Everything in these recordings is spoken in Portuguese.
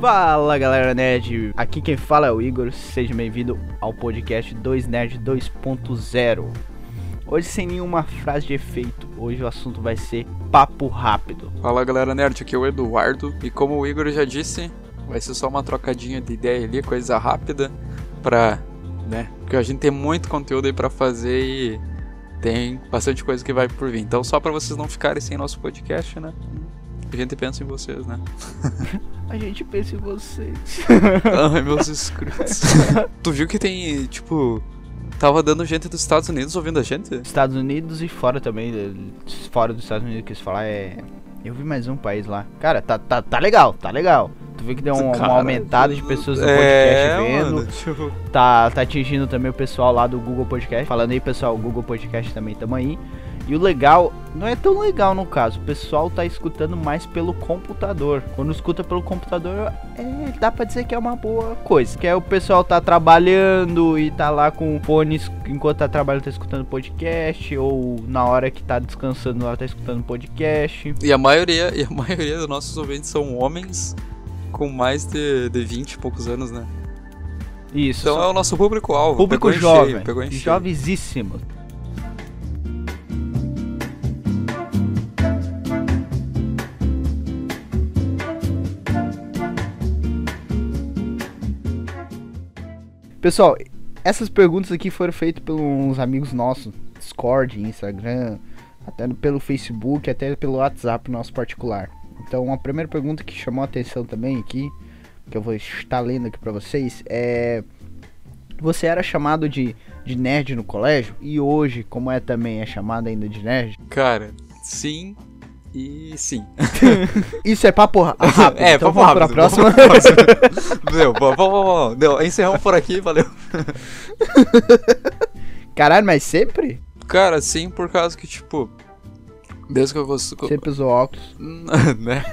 Fala galera nerd, aqui quem fala é o Igor, seja bem-vindo ao podcast 2 Nerd 2.0. Hoje sem nenhuma frase de efeito, hoje o assunto vai ser papo rápido. Fala galera nerd, aqui é o Eduardo e como o Igor já disse, vai ser só uma trocadinha de ideia ali, coisa rápida pra, né, porque a gente tem muito conteúdo aí pra fazer e tem bastante coisa que vai por vir. Então só pra vocês não ficarem sem nosso podcast, né, a gente pensa em vocês, né. A gente pensa em vocês. Ai, meus inscritos. tu viu que tem, tipo, tava dando gente dos Estados Unidos ouvindo a gente? Estados Unidos e fora também, fora dos Estados Unidos que eles falar é... Eu vi mais um país lá. Cara, tá, tá, tá legal, tá legal. Tu viu que deu um, uma aumentada de pessoas no podcast é, vendo. mano, tipo, Tá, tá atingindo também o pessoal lá do Google Podcast. Falando aí, pessoal, o Google Podcast também tamo aí. E o legal, não é tão legal no caso, o pessoal tá escutando mais pelo computador. Quando escuta pelo computador, é, dá pra dizer que é uma boa coisa. Que é o pessoal tá trabalhando e tá lá com fones enquanto tá trabalhando, tá escutando podcast, ou na hora que tá descansando lá, tá escutando podcast. E a maioria, e a maioria dos nossos ouvintes são homens com mais de, de 20 e poucos anos, né? Isso. Então é o nosso público-alvo. público jovem, cheio, jovenzíssimo. Pessoal, essas perguntas aqui foram feitas uns amigos nossos, Discord, Instagram, até pelo Facebook, até pelo WhatsApp nosso particular. Então, a primeira pergunta que chamou a atenção também aqui, que eu vou estar lendo aqui pra vocês, é você era chamado de, de nerd no colégio? E hoje, como é também, é chamado ainda de nerd? Cara, sim e sim. Isso é papo rápido. É, então vamos vamos pra rápido, próxima. vamos pra próxima. Meu, vamos, vamos, vamos. Encerramos por aqui, valeu. Caralho, mas sempre? Cara, sim, por causa que, tipo, desde que eu vou. Sempre usou óculos. né?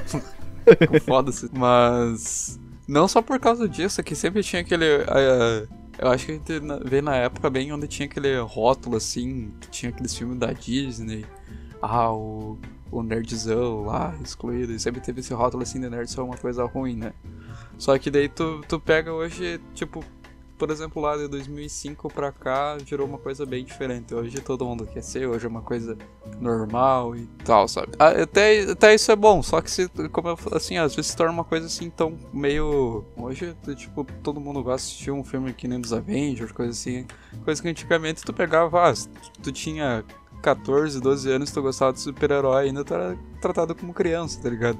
Foda-se. Mas. Não só por causa disso, é que sempre tinha aquele. eh, eu acho que a gente veio na época bem onde tinha aquele rótulo assim, que tinha aqueles filmes da Disney. Ah, o, o nerdzão lá, excluído. E sempre teve esse rótulo assim de nerd só uma coisa ruim, né? Só que daí tu, tu pega hoje, tipo, por exemplo, lá de 2005 pra cá, virou uma coisa bem diferente. Hoje todo mundo quer ser, hoje é uma coisa normal e tal, sabe? Ah, Até, até isso é bom, só que se, como eu, assim, às vezes se torna uma coisa assim tão meio. Hoje, tipo, todo mundo gosta de assistir um filme que nem dos Avengers, coisa assim. Coisa que antigamente tu pegava, ah, tu tinha 14, 12 anos, tu gostava de super-herói, ainda tu era tratado como criança, tá ligado?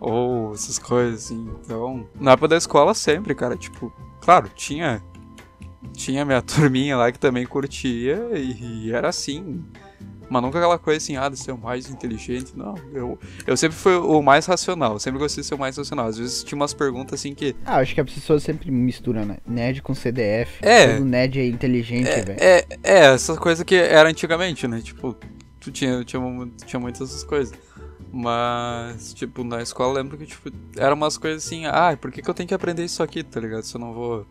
Ou essas coisas assim. Então, na época da escola sempre, cara, tipo, claro, tinha tinha minha turminha lá que também curtia e, e era assim. Mas nunca aquela coisa assim, ah, de ser o mais inteligente. Não, eu, eu sempre fui o mais racional. Sempre gostei de ser o mais racional. Às vezes tinha umas perguntas assim que. Ah, acho que as pessoas sempre misturam, né? Nerd com CDF. É. Todo nerd é inteligente, velho. É, é, é, essa coisa que era antigamente, né? Tipo, tu tinha, tinha, tinha muitas essas coisas. Mas, tipo, na escola eu lembro que, tipo, eram umas coisas assim, ah, por que, que eu tenho que aprender isso aqui, tá ligado? Se eu não vou.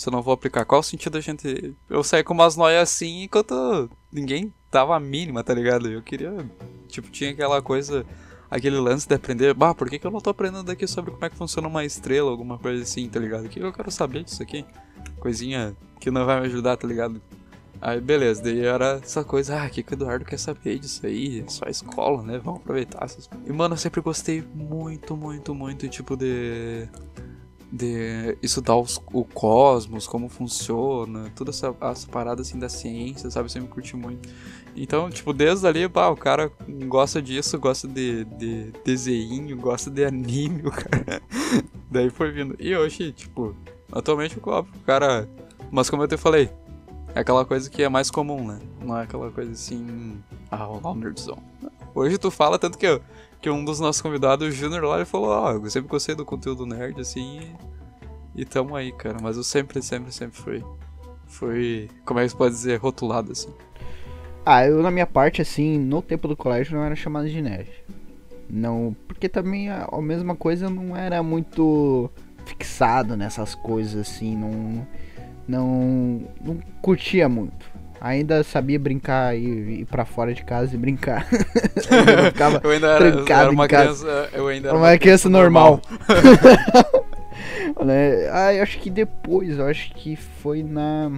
Se eu não vou aplicar. Qual o sentido da gente. Eu sair com umas noias assim enquanto ninguém dava a mínima, tá ligado? Eu queria. Tipo, tinha aquela coisa. Aquele lance de aprender. Bah, por que, que eu não tô aprendendo aqui sobre como é que funciona uma estrela, alguma coisa assim, tá ligado? O que eu quero saber disso aqui? Coisinha que não vai me ajudar, tá ligado? Aí beleza, daí era essa coisa, ah, o que, que o Eduardo quer saber disso aí? É só escola, né? Vamos aproveitar essas. E mano, eu sempre gostei muito, muito, muito, tipo, de. De estudar os- o cosmos, como funciona, toda essa, parada assim da ciência, sabe? Sempre curti muito. Então, tipo, desde ali, pá, o cara gosta disso, gosta de, de desenho, gosta de anime, o cara. Daí foi vindo. E hoje, tipo, atualmente, o cara. Mas como eu te falei, é aquela coisa que é mais comum, né? Não é aquela coisa assim. Ah, o nerdzão. Hoje tu fala tanto que, que um dos nossos convidados, o Junior lá, ele falou: Ó, eu sempre gostei do conteúdo nerd, assim. E, e tamo aí, cara. Mas eu sempre, sempre, sempre fui. Fui. Como é que se pode dizer? Rotulado, assim. Ah, eu na minha parte, assim, no tempo do colégio não era chamado de nerd. Não, porque também a, a mesma coisa não era muito fixado nessas coisas assim, não não não curtia muito. Ainda sabia brincar e ir pra fora de casa e brincar. eu ficava Eu ainda era, trancado era uma em casa. criança. Eu ainda era uma criança normal. né? Ah, eu acho que depois, eu acho que foi na.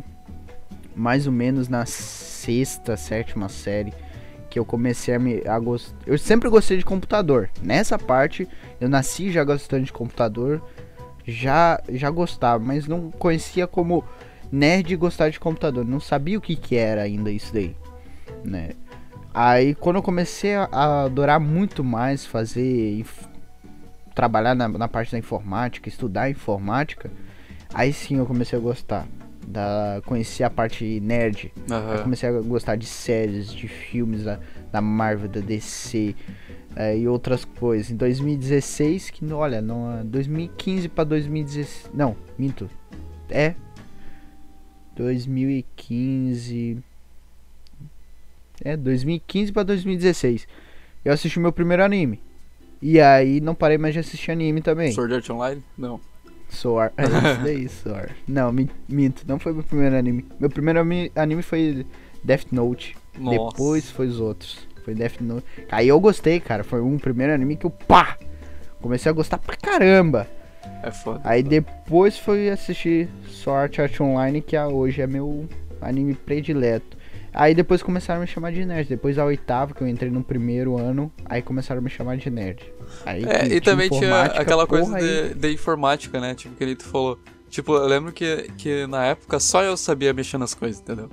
Mais ou menos na sexta, sétima série que eu comecei a me a gostar. Eu sempre gostei de computador. Nessa parte, eu nasci já gostando de computador. Já, já gostava, mas não conhecia como nerd gostar de computador. Não sabia o que, que era ainda isso daí, né? Aí quando eu comecei a, adorar muito mais fazer trabalhar na, na parte da informática, estudar informática, aí sim eu comecei a gostar. Da, conheci a parte nerd. Aham. comecei a gostar de séries, de filmes da, da Marvel, da DC eh, e outras coisas. Em 2016, que não- olha, não, é 2015 pra 2016. Não, minto. É 2015. É 2015 pra 2016. Eu assisti o meu primeiro anime. E aí não parei mais de assistir anime também. Sword Art Online? Não. Soar. É isso daí, Soar. Não, mi- minto. Não foi meu primeiro anime. Meu primeiro anime foi Death Note. Nossa. Depois foi os outros. Foi Death Note. Aí eu gostei, cara. Foi um primeiro anime que eu pá! Comecei a gostar pra caramba. É foda. Aí depois foi assistir Sword Art Online, que é- hoje é meu anime predileto. Aí depois começaram a me chamar de nerd. Depois a oitava, que eu entrei no primeiro ano, aí começaram a me chamar de nerd. Aí É, e também tinha aquela coisa de, de informática, né? Tipo, que ele falou. Tipo, eu lembro que, que na época só eu sabia mexer nas coisas, entendeu?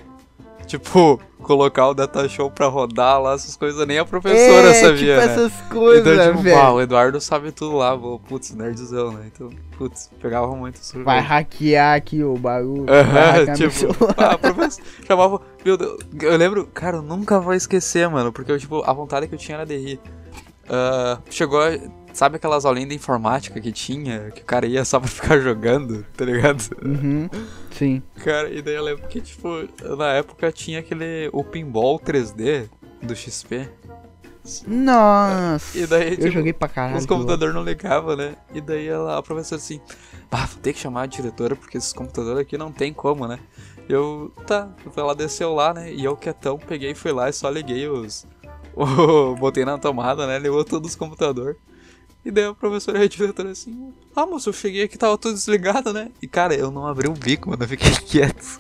Tipo, colocar o datashow pra rodar lá, essas coisas nem a professora é, sabia, tipo né? essas coisas, então, tipo, velho. pá, o Eduardo sabe tudo lá, vou, putz, nerdzão, né? Então, putz, pegava muito surpresa. Vai hackear aqui o bagulho. hackear meu tipo, a professora chamava. Meu Deus, eu lembro, cara, eu nunca vou esquecer, mano, porque eu, tipo, a vontade que eu tinha era de rir. Ah, chegou, a- sabe aquelas aulinhas de informática que tinha, que o cara ia só pra ficar jogando, tá ligado? Uhum, sim. Cara, e daí eu lembro que, tipo, na época tinha aquele, o pinball 3D do XP. Nossa. E daí, eu tipo, joguei pra caralho. Os computadores não ligavam, né? E daí ela, a professora assim, ah, vou ter que chamar a diretora porque esses computadores aqui não tem como, né? Eu, tá, ela desceu lá, né? E eu quietão peguei, fui lá e só liguei os. botei na tomada, né? Ligou todos os computadores. E daí a professora e a diretora assim, ah, moço, eu cheguei aqui, tava tudo desligado, né? E cara, eu não abri o bico, mano, eu fiquei quieto.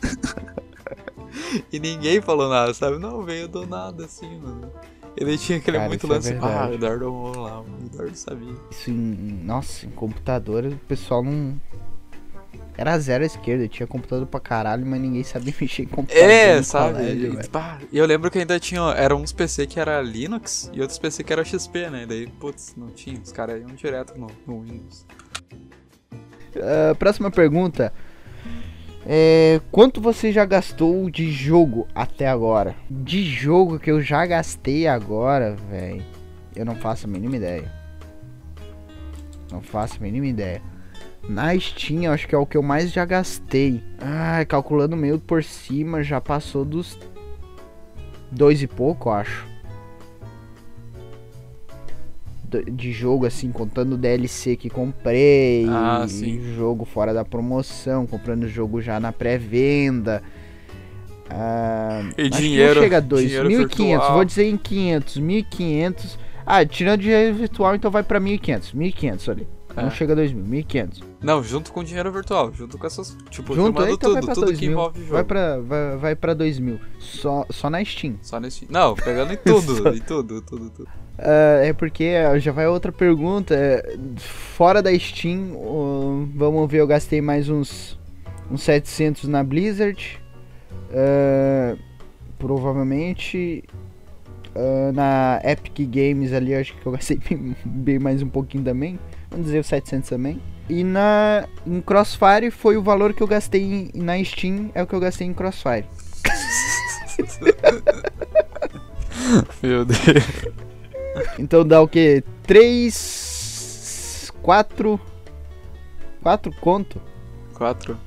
e ninguém falou nada, sabe? Não, veio do nada, assim, mano. Ele tinha aquele Cara, muito é lance, ah, verdade. o Eduardo arrumou lá, o Eduardo sabia. Isso em. Nossa, em computador o pessoal não. Era zero à esquerda, tinha computador pra caralho, mas ninguém sabia mexer em computador. É, sabe? colégio, E, e eu lembro que ainda tinha. Eram uns PC que era Linux e outros PC que era XP, né? Daí, putz, não tinha. Os caras iam direto no, no Windows. Ah, próxima pergunta. É, quanto você já gastou de jogo até agora? De jogo que eu já gastei agora, velho. Eu não faço a mínima ideia. Não faço a mínima ideia. Na Steam, acho que é o que eu mais já gastei. Ah, calculando meio por cima, já passou dos dois e pouco, acho. De jogo, assim, contando o DLC que comprei. Ah, sim. Jogo fora da promoção, comprando jogo já na pré-venda. Ah, E dinheiro- chega a dinheiro 2.500, virtual. vou dizer em 500, 1.500. Ah, tirando dinheiro virtual, então vai pra 1.500, 1.500 ali. Não É. chega a 2.000, 1.500. Não, junto com dinheiro virtual, junto com essas. Tipo, Junto, somando então vai tudo, pra tudo 2 que mil. envolve jogo. Vai pra, vai, vai pra 2 mil. Só, só na Steam. Só nesse. Não, pegando em tudo, em tudo, tudo, tudo. Ah, é porque ah, já vai outra pergunta. é, Fora da Steam, ó, vamos ver, eu gastei mais uns, uns 700 na Blizzard. Ah, provavelmente na Epic Games ali, acho que eu gastei bem, bem mais um pouquinho também. Vamos dizer os 700 também. E na em Crossfire foi o valor que eu gastei em- na Steam, é o que eu gastei em Crossfire. Meu Deus. Então dá o que? 3. 4. 4 conto? Quatro.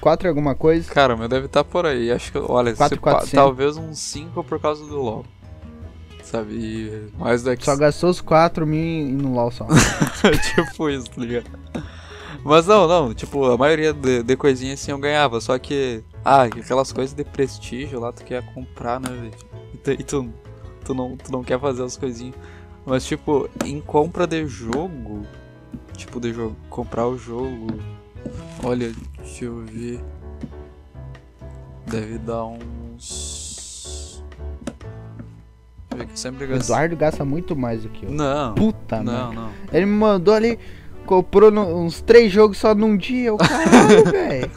4 alguma coisa? Cara, o meu deve estar por aí. Acho que, olha, Quatro, se pá- quatrocentos. talvez uns 5 por causa do LoL. Sabe? E mais daqui. Só gastou os 4 mil no LOL só. tipo isso, tá ligado? Mas não, não, tipo, a maioria de, de coisinha assim eu ganhava, só que. Ah, aquelas coisas de prestígio lá, tu quer comprar, né, velho? E tu, e tu, tu, não, tu não quer fazer as coisinhas. Mas, tipo, em compra de jogo, tipo, de jogo, comprar o jogo, olha, deixa eu ver. Deve dar uns. Ver que eu sempre. Eduardo gasta muito mais do que eu. Não, Puta, não, não. Ele me mandou ali, comprou no- uns três jogos só num dia. Eu, caralho, velho.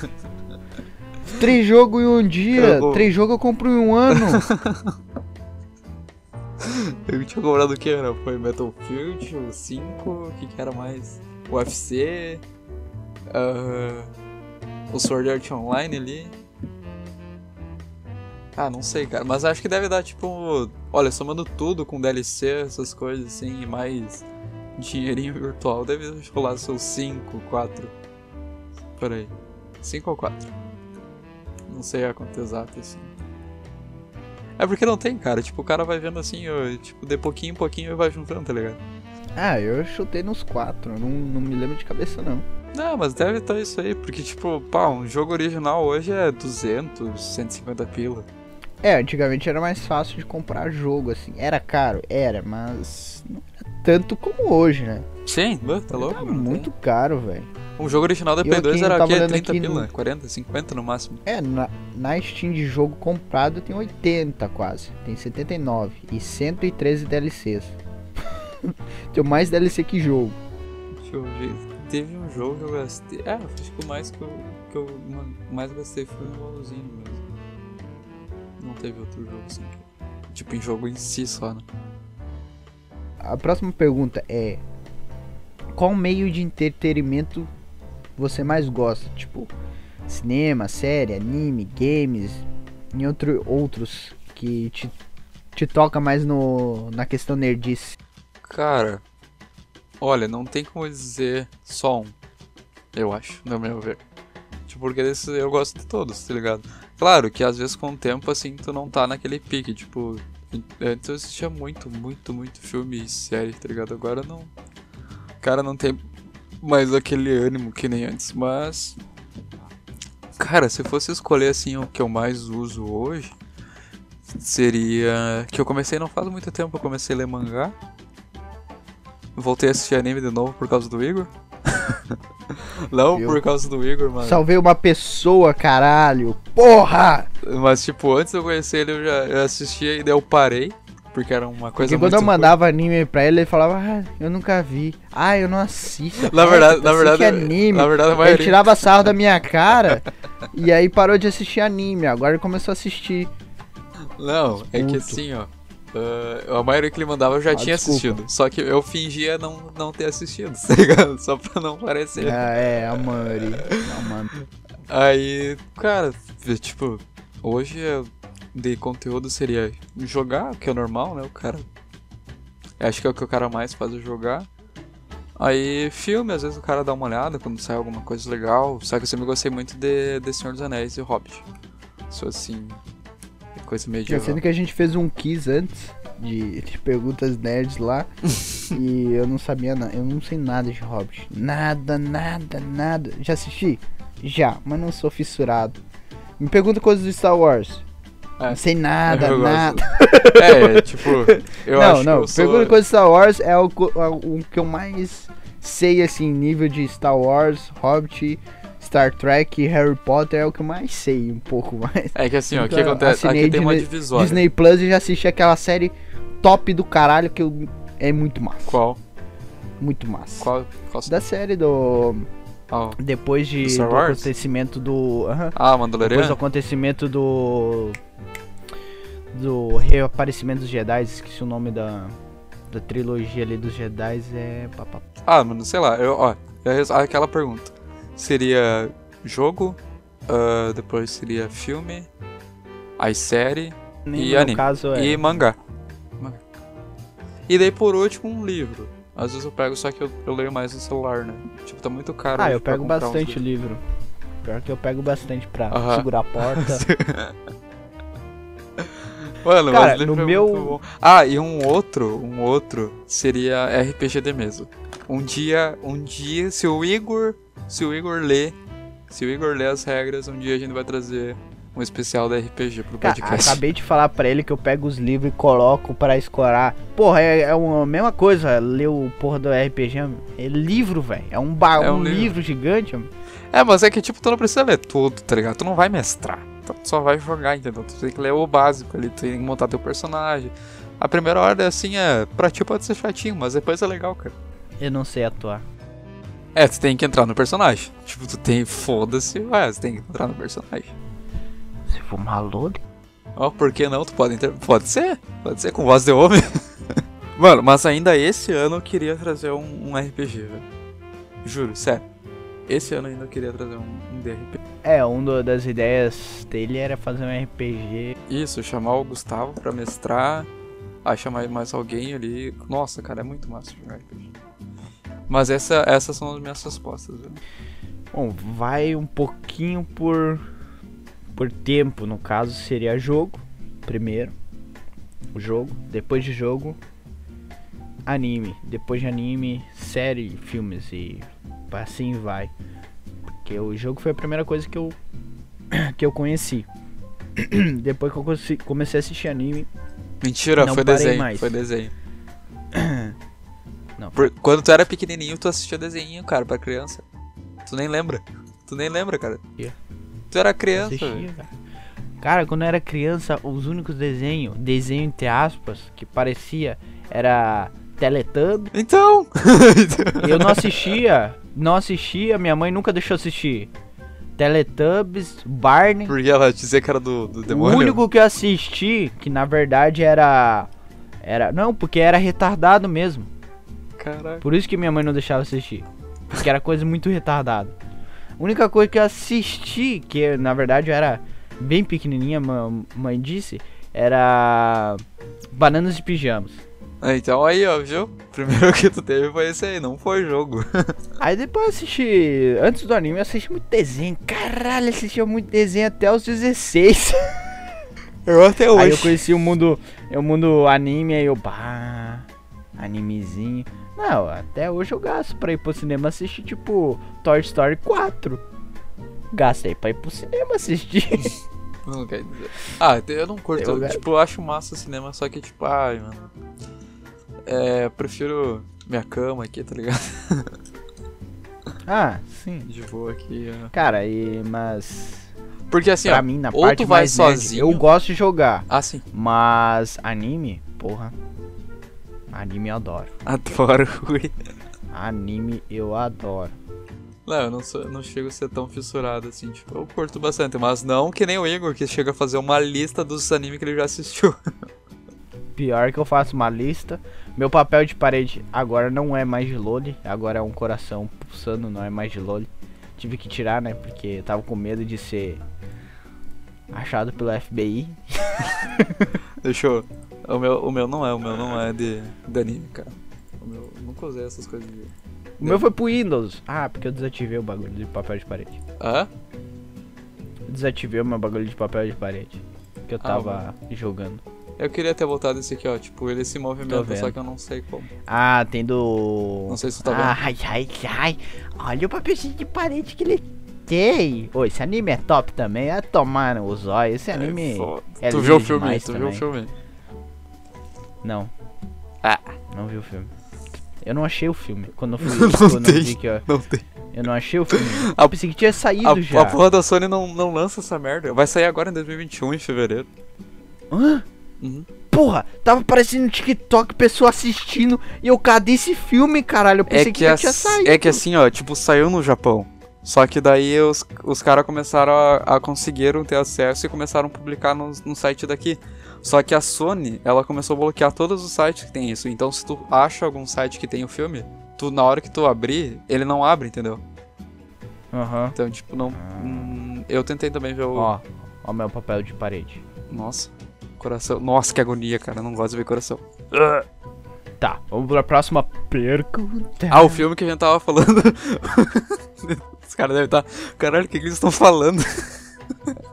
Três jogos em um dia. Eu- Três jogos eu compro em um ano. Eu tinha comprado o que era? Foi Battlefield, o 5, o que, que era mais? O UFC, ah, o Sword Art Online ali. Ah, não sei, cara, mas acho que deve dar tipo. Olha, somando tudo com DLC, essas coisas assim, e mais dinheirinho virtual, deve rolar seus 5, 4. Por aí. 5 ou 4. Não sei a conta exata assim. É porque não tem, cara. Tipo, o cara vai vendo assim, ó, tipo, de pouquinho em pouquinho e vai juntando, tá ligado? ah, eu chutei nos quatro. eu Não, não me lembro de cabeça, não. Não, mas deve estar isso aí, porque, tipo, pá, um jogo original hoje é 200, 150 pila. É, antigamente era mais fácil de comprar jogo, assim. Era caro? Era, mas não era tanto como hoje, né? Sim, tá louco? Era não tem. muito caro, velho. Um jogo original da Play 2 aqui era o quê? olhando 30 aqui pila? no- 40, 50 no máximo. É, na, na Steam de jogo comprado tem 80 quase. Tem 79. E 113 DLCs. tem mais DLC que jogo. Deixa eu ver. Teve um jogo que eu gastei. É, acho que o mais que eu, que eu mais gastei foi no LoLzinho mesmo. Não teve outro jogo assim. Tipo, em jogo em si só, né? A próxima pergunta é: Qual meio de entretenimento você mais gosta? Tipo, cinema, série, anime, games e outro, outros que te, te toca mais no, na questão nerdice. Cara, olha, não tem como dizer só um. Eu acho, no meu ver. Tipo, porque desses eu gosto de todos, tá ligado? Claro que às vezes com o tempo, assim, tu não tá naquele pique, tipo. Antes eu assistia muito, muito, muito filme e série, tá ligado? Agora não. O cara não tem mais aquele ânimo que nem antes, mas. Cara, se fosse escolher assim o que eu mais uso hoje, seria. Que eu comecei não faz muito tempo, eu comecei a ler mangá. Voltei a assistir anime de novo por causa do Igor. não Viu? por causa do Igor, mano. Salvei uma pessoa, caralho! Porra! Mas, tipo, antes de eu conhecer ele, eu já eu assistia e daí eu parei. Porque era uma coisa Porque quando eu mandava anime pra ele, ele falava, ah, eu nunca vi. Ah, eu não assisto. Na verdade, na verdade, anime. na verdade, a Ele maioria... tirava sarro da minha cara e aí parou de assistir anime. Agora ele começou a assistir. Não, é que assim, ó. Ah, a maioria que ele mandava eu já Ah, tinha desculpa. assistido. Só que eu fingia não, não ter assistido, tá ligado? Só pra não parecer. Ah, é, a mano. Aí, cara, tipo, hoje de conteúdo seria jogar, que é normal, né? O cara. Acho que é o que o cara mais faz é jogar. Aí, filme, às vezes o cara dá uma olhada quando sai alguma coisa legal. Só que eu sempre gostei muito de, de Senhor dos Anéis e Hobbit. Sou assim. Coisa medieval. Sendo que a gente fez um quiz antes de, de perguntas nerds lá e eu não sabia, na- eu não sei nada de Hobbit. Nada, nada, nada. Já assisti? Já, mas não sou fissurado. Me pergunta coisas do Star Wars. É, Não sei nada, eu gosto. nada. É, tipo, eu não, acho não. que sou... Pergunta coisas do Star Wars é o, é o que eu mais sei, assim, nível de Star Wars, Hobbit, Star Trek, Harry Potter é o que eu mais sei, um pouco mais. É que assim, ó, o que Nunca acontece? Aqui tem uma divisória. Disney Plus e já assisti aquela série top do caralho que eu, é muito massa. Qual? Muito massa. Qual? qual... Da série do. Ah, Depois de, Do Star do acontecimento do. aham. Ah, depois do acontecimento do. Do reaparecimento dos Jedi, esqueci o nome da. Da trilogia ali dos Jedi é. Ah, mano, sei lá, eu, ó, eu res- aquela pergunta. Seria jogo, ah, depois seria filme, aí série Nem E anime. caso é. e mangá. E daí por último um livro. Às vezes eu pego, só que eu, eu leio mais no celular, né? Tipo, tá muito caro. Ah, eu pego bastante livros. livro. Pior que eu pego bastante pra Aham. segurar a porta. Mano, Cara, mas no é meu-. Ah, e um outro, um outro seria RPG de mesa. Um dia, um dia, se o Igor, se o Igor ler, se o Igor ler as regras, um dia a gente vai trazer um especial da RPG pro Ca- podcast. Acabei de falar pra ele que eu pego os livros e coloco pra escorar. Porra, é, é uma mesma coisa ler o porra do RPG. É livro, velho. É um, ba- É um um livro. livro. gigante. mano. É, mas é que tipo, tu não precisa ler tudo, tá ligado? Tu não vai mestrar. Tu só vai jogar, entendeu? Tu tem que ler o básico ali, tu tem que montar teu personagem. A primeira hora, assim, é. Pra ti pode ser chatinho, mas depois é legal, cara. Eu não sei atuar. É, tu tem que entrar no personagem. Tipo, tu tem. Foda-se, ué, tu tem que entrar no personagem. Se for maluco. Ó, por que não? Tu pode inter... Pode ser. Pode ser com voz de homem. Mano, mas ainda esse ano eu queria trazer um, um RPG, velho. Juro, sério. Esse ano ainda eu queria trazer um, um DRP. É, um do- das ideias dele era fazer um RPG. Isso, chamar o Gustavo pra mestrar. Aí chamar mais alguém ali. Nossa, cara, é muito massa jogar RPG. Mas essa, essas são as minhas respostas. Bom, vai um pouquinho por por tempo, no caso seria jogo, primeiro o jogo, depois de jogo anime, depois de anime, série, filmes e assim vai. Porque o jogo foi a primeira coisa que eu que eu conheci. depois que eu comecei a assistir anime, Mentira, Não foi parei desenho. mais. Foi desenho. não, Por- quando tu era pequenininho, tu assistia desenho, cara, pra criança. Tu nem lembra. Tu nem lembra, cara. Yeah. Tu era criança, assistia, cara. Cara, quando eu era criança, os únicos desenhos, desenho entre aspas, que parecia era Teletubbies. Então! Eu não assistia, não assistia, minha mãe nunca deixou assistir. Teletubbies, Barney. Porque ela dizia que era do, do O demônio. único que eu assisti, que na verdade era. Era. Não, porque era retardado mesmo. Caraca. Por isso que minha mãe não deixava assistir. Porque era coisa muito retardada. A única coisa que eu assisti, que na verdade eu era bem pequenininha, mãe disse, era. Bananas de pijamas. Ah, Então aí, ó, viu? Primeiro que tu teve foi esse aí, não foi jogo. Aí depois eu assisti. Antes do anime eu assisti muito desenho. Caralho, assistia muito desenho até os 16. Eu até Aí eu conheci o mundo. O mundo anime, aí eu. Bah, animezinho. Não, até hoje eu gasto pra ir pro cinema assistir, tipo, Toy Story 4. Gastei pra ir pro cinema assistir. Não quer dizer. Ah, eu não curto. Eu- tipo, eu acho massa o cinema, só que, tipo, ai, mano. É, eu prefiro minha cama aqui, tá ligado? ah, sim. De boa aqui. ó. Cara, e. Mas. Porque assim, pra ó. mim, na ou parte tu vai mais nerd, sozinho- eu gosto de jogar. Ah, sim. Mas anime, porra. Anime eu adoro. Adoro, ui. Anime eu adoro. Não, eu não, sou, não chego a ser tão fissurado assim, tipo, eu curto bastante, mas não que nem o Igor, que chega a fazer uma lista dos animes que ele já assistiu. Pior que eu faço uma lista. Meu papel de parede agora não é mais de Loli, agora é um coração pulsando, não é mais de Loli. Tive que tirar, né? Porque eu tava com medo de ser achado pelo FBI. Deixa eu. O meu, o meu não é, o meu não é de, de anime, cara. O meu, eu nunca usei essas coisas de. O meu foi pro Windows. Ah, porque eu desativei o bagulho de papel de parede. Hã? Eu desativei o meu bagulho de papel de parede. Que eu Ah, tava jogando. Eu queria ter voltado esse aqui, ó. Tipo, ele se movimenta, só que eu não sei como. Ah, tem do. Não sei se tu tá vendo. Ai, ai, ai. Olha o papelzinho de parede que ele tem. Ô, esse anime é top também. É tomar os olhos. Esse anime. É é tu viu o filme? Tu viu o também. filme? Não. Ah. Não vi o filme. Eu não achei o filme. Quando eu fui. Não quando eu tem. vi que eu, Não tem. eu não achei o filme. A- Eu pensei que tinha saído A, já. a porra da Sony não, não lança essa merda. Vai sair agora em 2021, em fevereiro. Hã? Uhum. Porra, tava aparecendo no TikTok pessoa assistindo e eu cadê esse filme, caralho? Eu É pensei que, que, já ass- tinha saído. é que assim, ó, tipo, saiu no Japão. Só que daí os, os caras começaram a, a conseguiram ter acesso e começaram a publicar no, no site daqui. Só que a Sony, ela começou a bloquear todos os sites que tem isso. Então se tu acha algum site que tem o filme, tu na hora que tu abrir, ele não abre, entendeu? Aham. Então, tipo, não. hum, eu tentei também ver o. Ó, ó meu papel de parede. Nossa. Coração. Nossa, que agonia, cara. Eu não gosto de ver coração. Tá, vamos pra próxima pergunta. Ah, o filme que a gente tava falando. Os caras devem estar. Caralho, o que, que eles estão falando?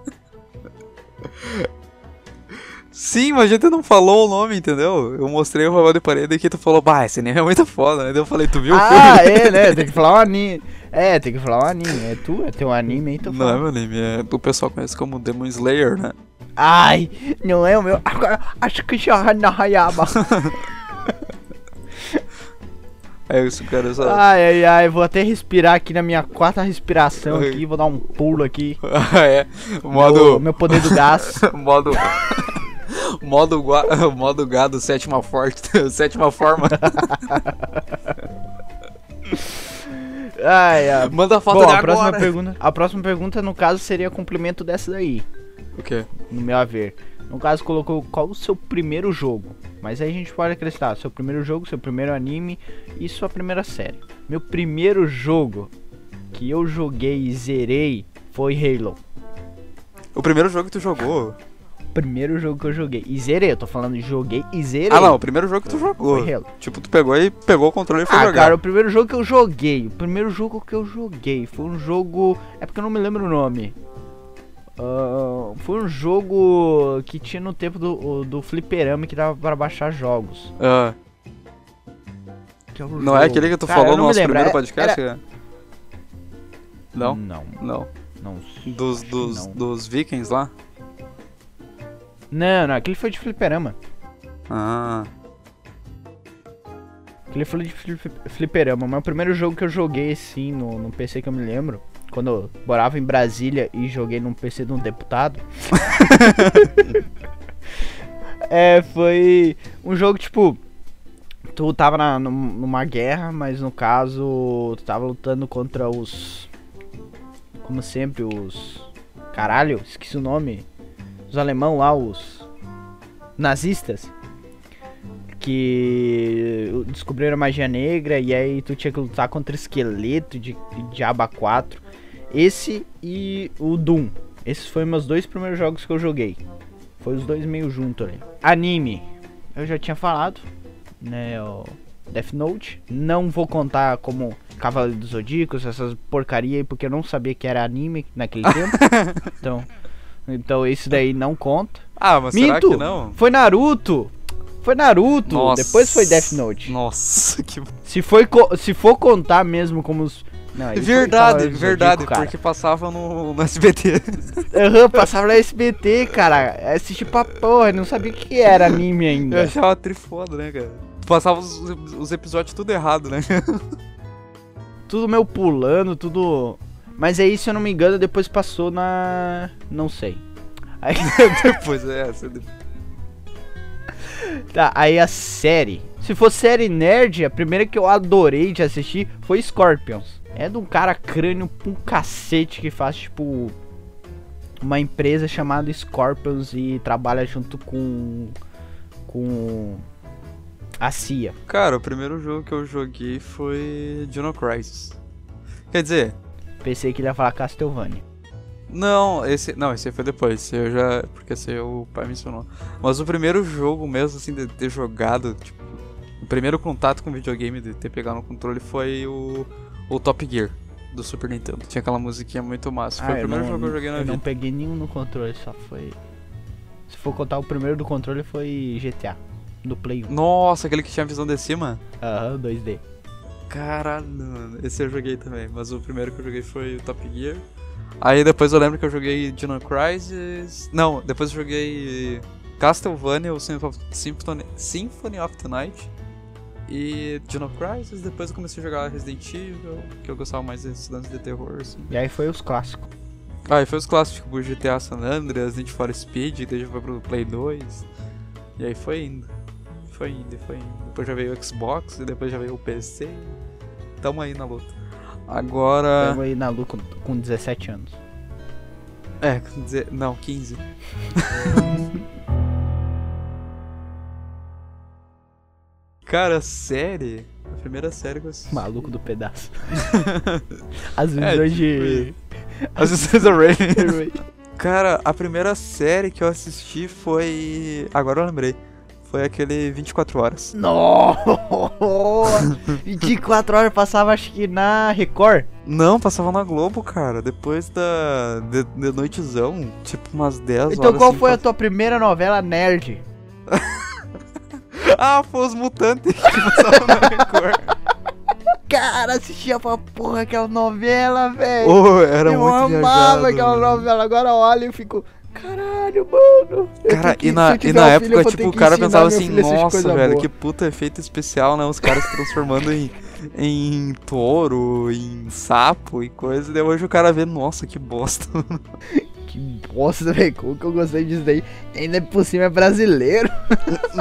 Sim, mas a gente não falou o nome, entendeu? Eu mostrei o papel de parede e que tu falou, bah, esse anime é muito foda, né? Daí eu falei, tu viu o Ah, é, né? Tem que falar um anime. É, tem que falar um anime. É tu? É teu anime aí, tu Não é meu anime, é, o pessoal conhece como Demon Slayer, né? Ai, não é o meu. Agora, acho que já na Hayaba. É isso, cara, só... Ai, ai, ai, vou até respirar aqui na minha quarta respiração aqui, vou dar um pulo aqui. É. Meu, Modo. meu poder do gás. modo. modo, modo gado, sétima forte. sétima forma. Ai, ai. Manda a foto Bom, a próxima, agora. pergunta, a próxima pergunta, no caso, seria complemento dessa daí, O quê? no meu haver. No caso, colocou qual o seu primeiro jogo. Mas aí a gente pode acrescentar seu primeiro jogo, seu primeiro anime e sua primeira série. Meu primeiro jogo que eu joguei e zerei foi Halo. O primeiro jogo que tu jogou. Primeiro jogo que eu joguei. E zerei, eu tô falando joguei e zerei. Ah, não, o primeiro jogo que tu jogou. Foi Halo. Tipo, tu pegou e pegou o controle e foi Ah, jogar. cara, o primeiro jogo que eu joguei. O primeiro jogo que eu joguei foi um jogo. É porque eu não me lembro o nome. Ah, foi um jogo que tinha no tempo do, do fliperama que dava para baixar jogos. Ah, é um não é jogo- aquele que tu Cara, falou no nosso primeiro era- podcast? era- cara? Não? Não, Não. não. Dos, dos, não. dos vikings lá? Não, não, aquele foi de fliperama. Ah. Aquele foi de flip- fliperama. Mas o primeiro jogo que eu joguei assim no, no PC que eu me lembro. Quando eu morava em Brasília e joguei num PC de um deputado. é, foi um jogo tipo. Tu tava na, num- numa guerra, mas no caso. Tu tava lutando contra os. Como sempre, os. Caralho, esqueci o nome. Os alemão lá, os. Nazistas que descobriram a magia negra e aí tu tinha que lutar contra esqueleto de, Diaba 4. Esse e o Doom. Esses foram meus dois primeiros jogos que eu joguei. Foi os dois meio junto ali. Anime. Eu já tinha falado, né, o Death Note. Não vou contar como Cavaleiro dos Zodíacos, essas porcaria aí, porque eu não sabia que era anime naquele tempo. Então, então esse daí não conta. Ah, mas será Minto! que não? Foi Naruto! Foi Naruto! Nossa. Depois foi Death Note. Nossa, que. Se, foi se for contar mesmo como os. Não, aí foi Verdade, verdade, Zodíaco, cara. porque passava no, no SBT. Aham, passava na SBT, cara. Assisti pra porra, não sabia o que era anime Eu ainda. achava trifoda, né, cara? Passava os, os episódios tudo errado, né? Tudo meu pulando, tudo. Mas aí, se eu não me engano, depois passou na. Não sei. Aí, Depois é essa. tá, aí a série. Se for série nerd, a primeira que eu adorei de assistir foi Scorpions. É de um cara crânio pra um cacete que faz, tipo. Uma empresa chamada Scorpions e trabalha junto com. Com. A CIA. Cara, o primeiro jogo que eu joguei foi Dino Crisis. Quer dizer, Pensei que ele ia falar Castlevania. não, esse. Não, esse aí foi depois. Esse eu já. Porque esse aí o pai mencionou. Mas o primeiro jogo mesmo, assim, de ter jogado, tipo. O primeiro contato com videogame, de ter pegado no controle, foi o. O Top Gear do Super Nintendo. Tinha aquela musiquinha muito massa. Foi Ah, o eu primeiro não- jogo que eu joguei na Eu vida. não peguei nenhum no controle, só foi. Se for contar o primeiro do controle foi GTA. Do Play 1. Nossa, aquele que tinha visão de cima? Aham, 2D. Caralho, mano. Esse eu joguei também, mas o primeiro que eu joguei foi o Top Gear. Aí depois eu lembro que eu joguei Dino Crisis. Não, depois eu joguei Castlevania, o Symphony of, Symphony, of the Night. E Dino Crisis, depois eu comecei a jogar Resident Evil, que eu gostava mais desses lances de terror, assim. E aí foi os clássicos. Ah, e foi os clássicos, tipo GTA San Andreas, Need for Speed, já foi pro Play 2. E aí foi indo. Foi indo, foi indo. Depois já veio o Xbox, e depois já veio o PC. Tamo aí na luta. Agora. Tamo aí na Lu com, com 17 anos. É, dizer, não, 15. Cara, série? A primeira série que eu assisti. Maluco do pedaço. As É, visões tipo de. As Visões da Raven. Cara, a primeira série que eu assisti foi. Agora eu lembrei. Foi aquele 24 horas. Nossa! 24 horas passava acho que na Record. Não, passava na Globo, cara. Depois da. de, de noitezão, tipo umas 10 Então horas. qual assim, foi a tua primeira novela nerd? Ah, foi os mutantes que passavam na Record. Cara, assistia pra porra aquela novela, velho. Oh, era eu muito amava viajado, aquela mano. novela. Agora olha e fico. Caralho, mano. Cara, que- e na, e na época, tipo, o cara pensava assim, assistir nossa, velho, boa." que puta efeito especial, né? Os caras se transformando em, em touro, em sapo e coisa. E daí hoje o cara vê, nossa, que bosta. Que bosta, velho. Como que eu gostei disso daí? Ainda por cima é brasileiro.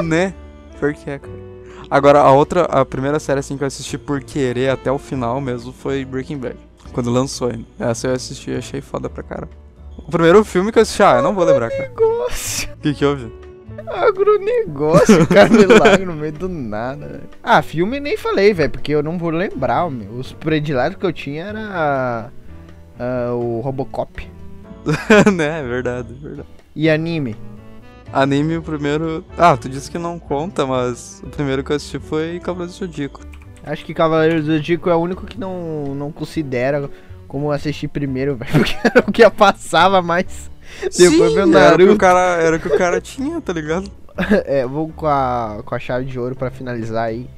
né? Por que, cara? Agora, a outra, a primeira série assim que eu assisti por querer até o final mesmo foi Breaking Bad. Quando lançou ainda. Essa eu assisti e achei foda pra cara. O primeiro filme que eu assisti, ah, eu não vou lembrar, cara. Negócio. O que que houve? Agronegócio, cara, milagre no meio do nada, velho. Ah, filme nem falei, velho, porque eu não vou lembrar, meu. Os prediletos que eu tinha era ah, o Robocop. né, é verdade, é verdade. E anime. Anime, o primeiro. Ah, tu disse que não conta, mas o primeiro que eu assisti foi Cavaleiro do Zodíaco. Acho que Cavaleiros do Zodíaco é o único que não, não considera como assistir primeiro, velho. Porque era o que passava mais. Depois meu era o que o Naruto. cara, era o que o cara tinha, tá ligado? É, vou com a, com a chave de ouro pra finalizar aí.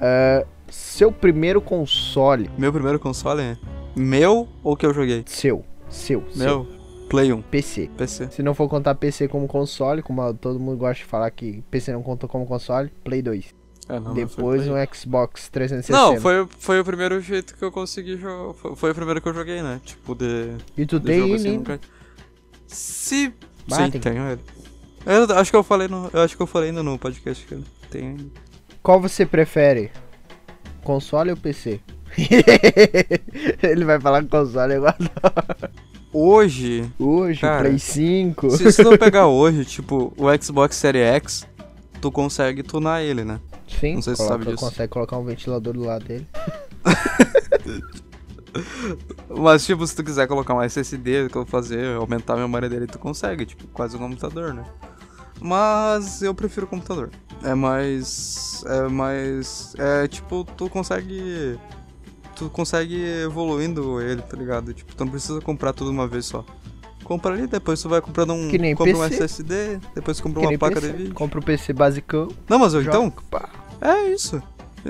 Ah, seu primeiro console. Meu primeiro console é meu ou que eu joguei? Seu. Seu. seu. Meu, Play 1, PC. PC. Se não for contar PC como console, como todo mundo gosta de falar que PC não conta como console, Play 2. É, não, Depois não, um Xbox 360. Não, foi, foi o primeiro jeito que eu consegui jogar. Foi, foi o primeiro que eu joguei, né? Tipo, de. E tu tem jogo assim, nunca- Se. Bah, Sim, tem- tenho ele. Eu acho que eu falei no. Eu acho que eu falei ainda no podcast que ele tem. Qual você prefere? Console ou PC? Ele vai falar console agora. Hoje, Hoje, Cara, Play 5. se se não pegar hoje, tipo, o Xbox Series X, tu consegue tunar ele, né? Sim, não sei se coloca- sabe disso. consegue colocar um ventilador do lado dele. Mas, tipo, se tu quiser colocar um SSD que eu vou fazer, aumentar a memória dele, tu consegue, tipo, quase um computador, né? Mas eu prefiro computador. É mais. É mais. É tipo, tu consegue. Tu consegue evoluindo ele, tá ligado? Tipo, tu não precisa comprar tudo uma vez só. Compra ali, depois tu vai comprando um. Que nem compra um PC. SSD, depois tu compra Que uma placa PC. de vídeo. Compra o PC basicão. Não, mas eu, joga, então, pá. É isso.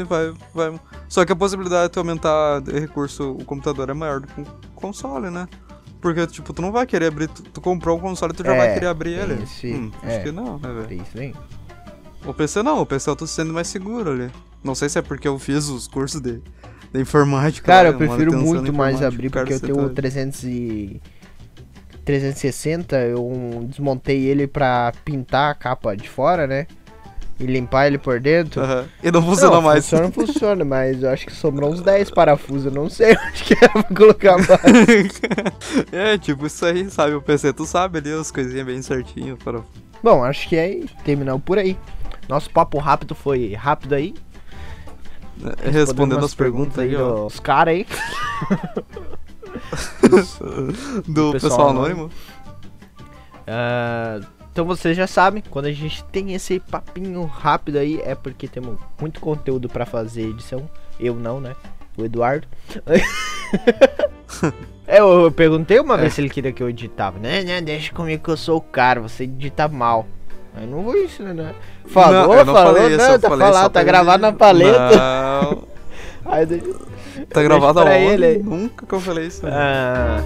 Vai, vai. Só que a possibilidade de tu aumentar recurso o computador é maior do que um console, né? Porque, tipo, tu não vai querer abrir. Tu, tu comprou um console, tu já É, vai querer abrir ele. esse- Hum, é. Acho que não, né, velho? Tem isso aí. O PC não, o PC eu tô sendo mais seguro ali. Não sei se é porque eu fiz os cursos de, de informática. Cara, lá, eu prefiro muito mais abrir porque eu tenho o tá- 300 e... 360, eu desmontei ele pra pintar a capa de fora, né? E limpar ele por dentro. E não funciona não, mais. Funciona, funciona, mas eu acho que sobrou uns 10 parafusos. Eu não sei onde que é pra colocar mais. é, tipo, isso aí, sabe? O PC, tu sabe ali as coisinhas bem certinho. Para... Bom, acho que é terminamos por aí. Nosso papo rápido foi rápido aí. Respondendo umas as perguntas aí, ó. dos caras aí. Do pessoal pessoal anônimo. anônimo. Ah, então vocês já sabem, quando a gente tem esse papinho rápido aí, é porque temos muito conteúdo pra fazer edição. Eu não, né? O Eduardo. Eu, eu perguntei uma É. vez se ele queria que eu editava. Né, né, deixa comigo que eu sou o cara, você edita mal. Eu não vou ensinar, né? Falou, Não, não falou, falei isso, não, tá falei falado, tá gravado ele- na paleta. Não, Aí, daí- tá gravado aonde? ele. Nunca que eu falei isso. Ah,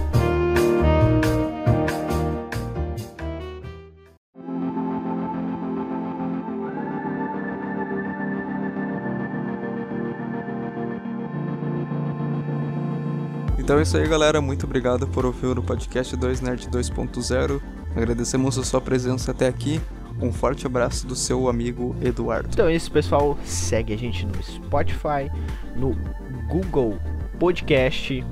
Então é isso aí, galera. Muito obrigado por ouvir o podcast 2 Nerd 2.0. Agradecemos a sua presença até aqui. Um forte abraço do seu amigo Eduardo. Então é isso, pessoal. Segue a gente no Spotify, no Google Podcast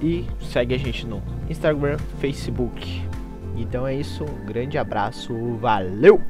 e segue a gente no Instagram, Facebook. Então é isso, um grande abraço, valeu!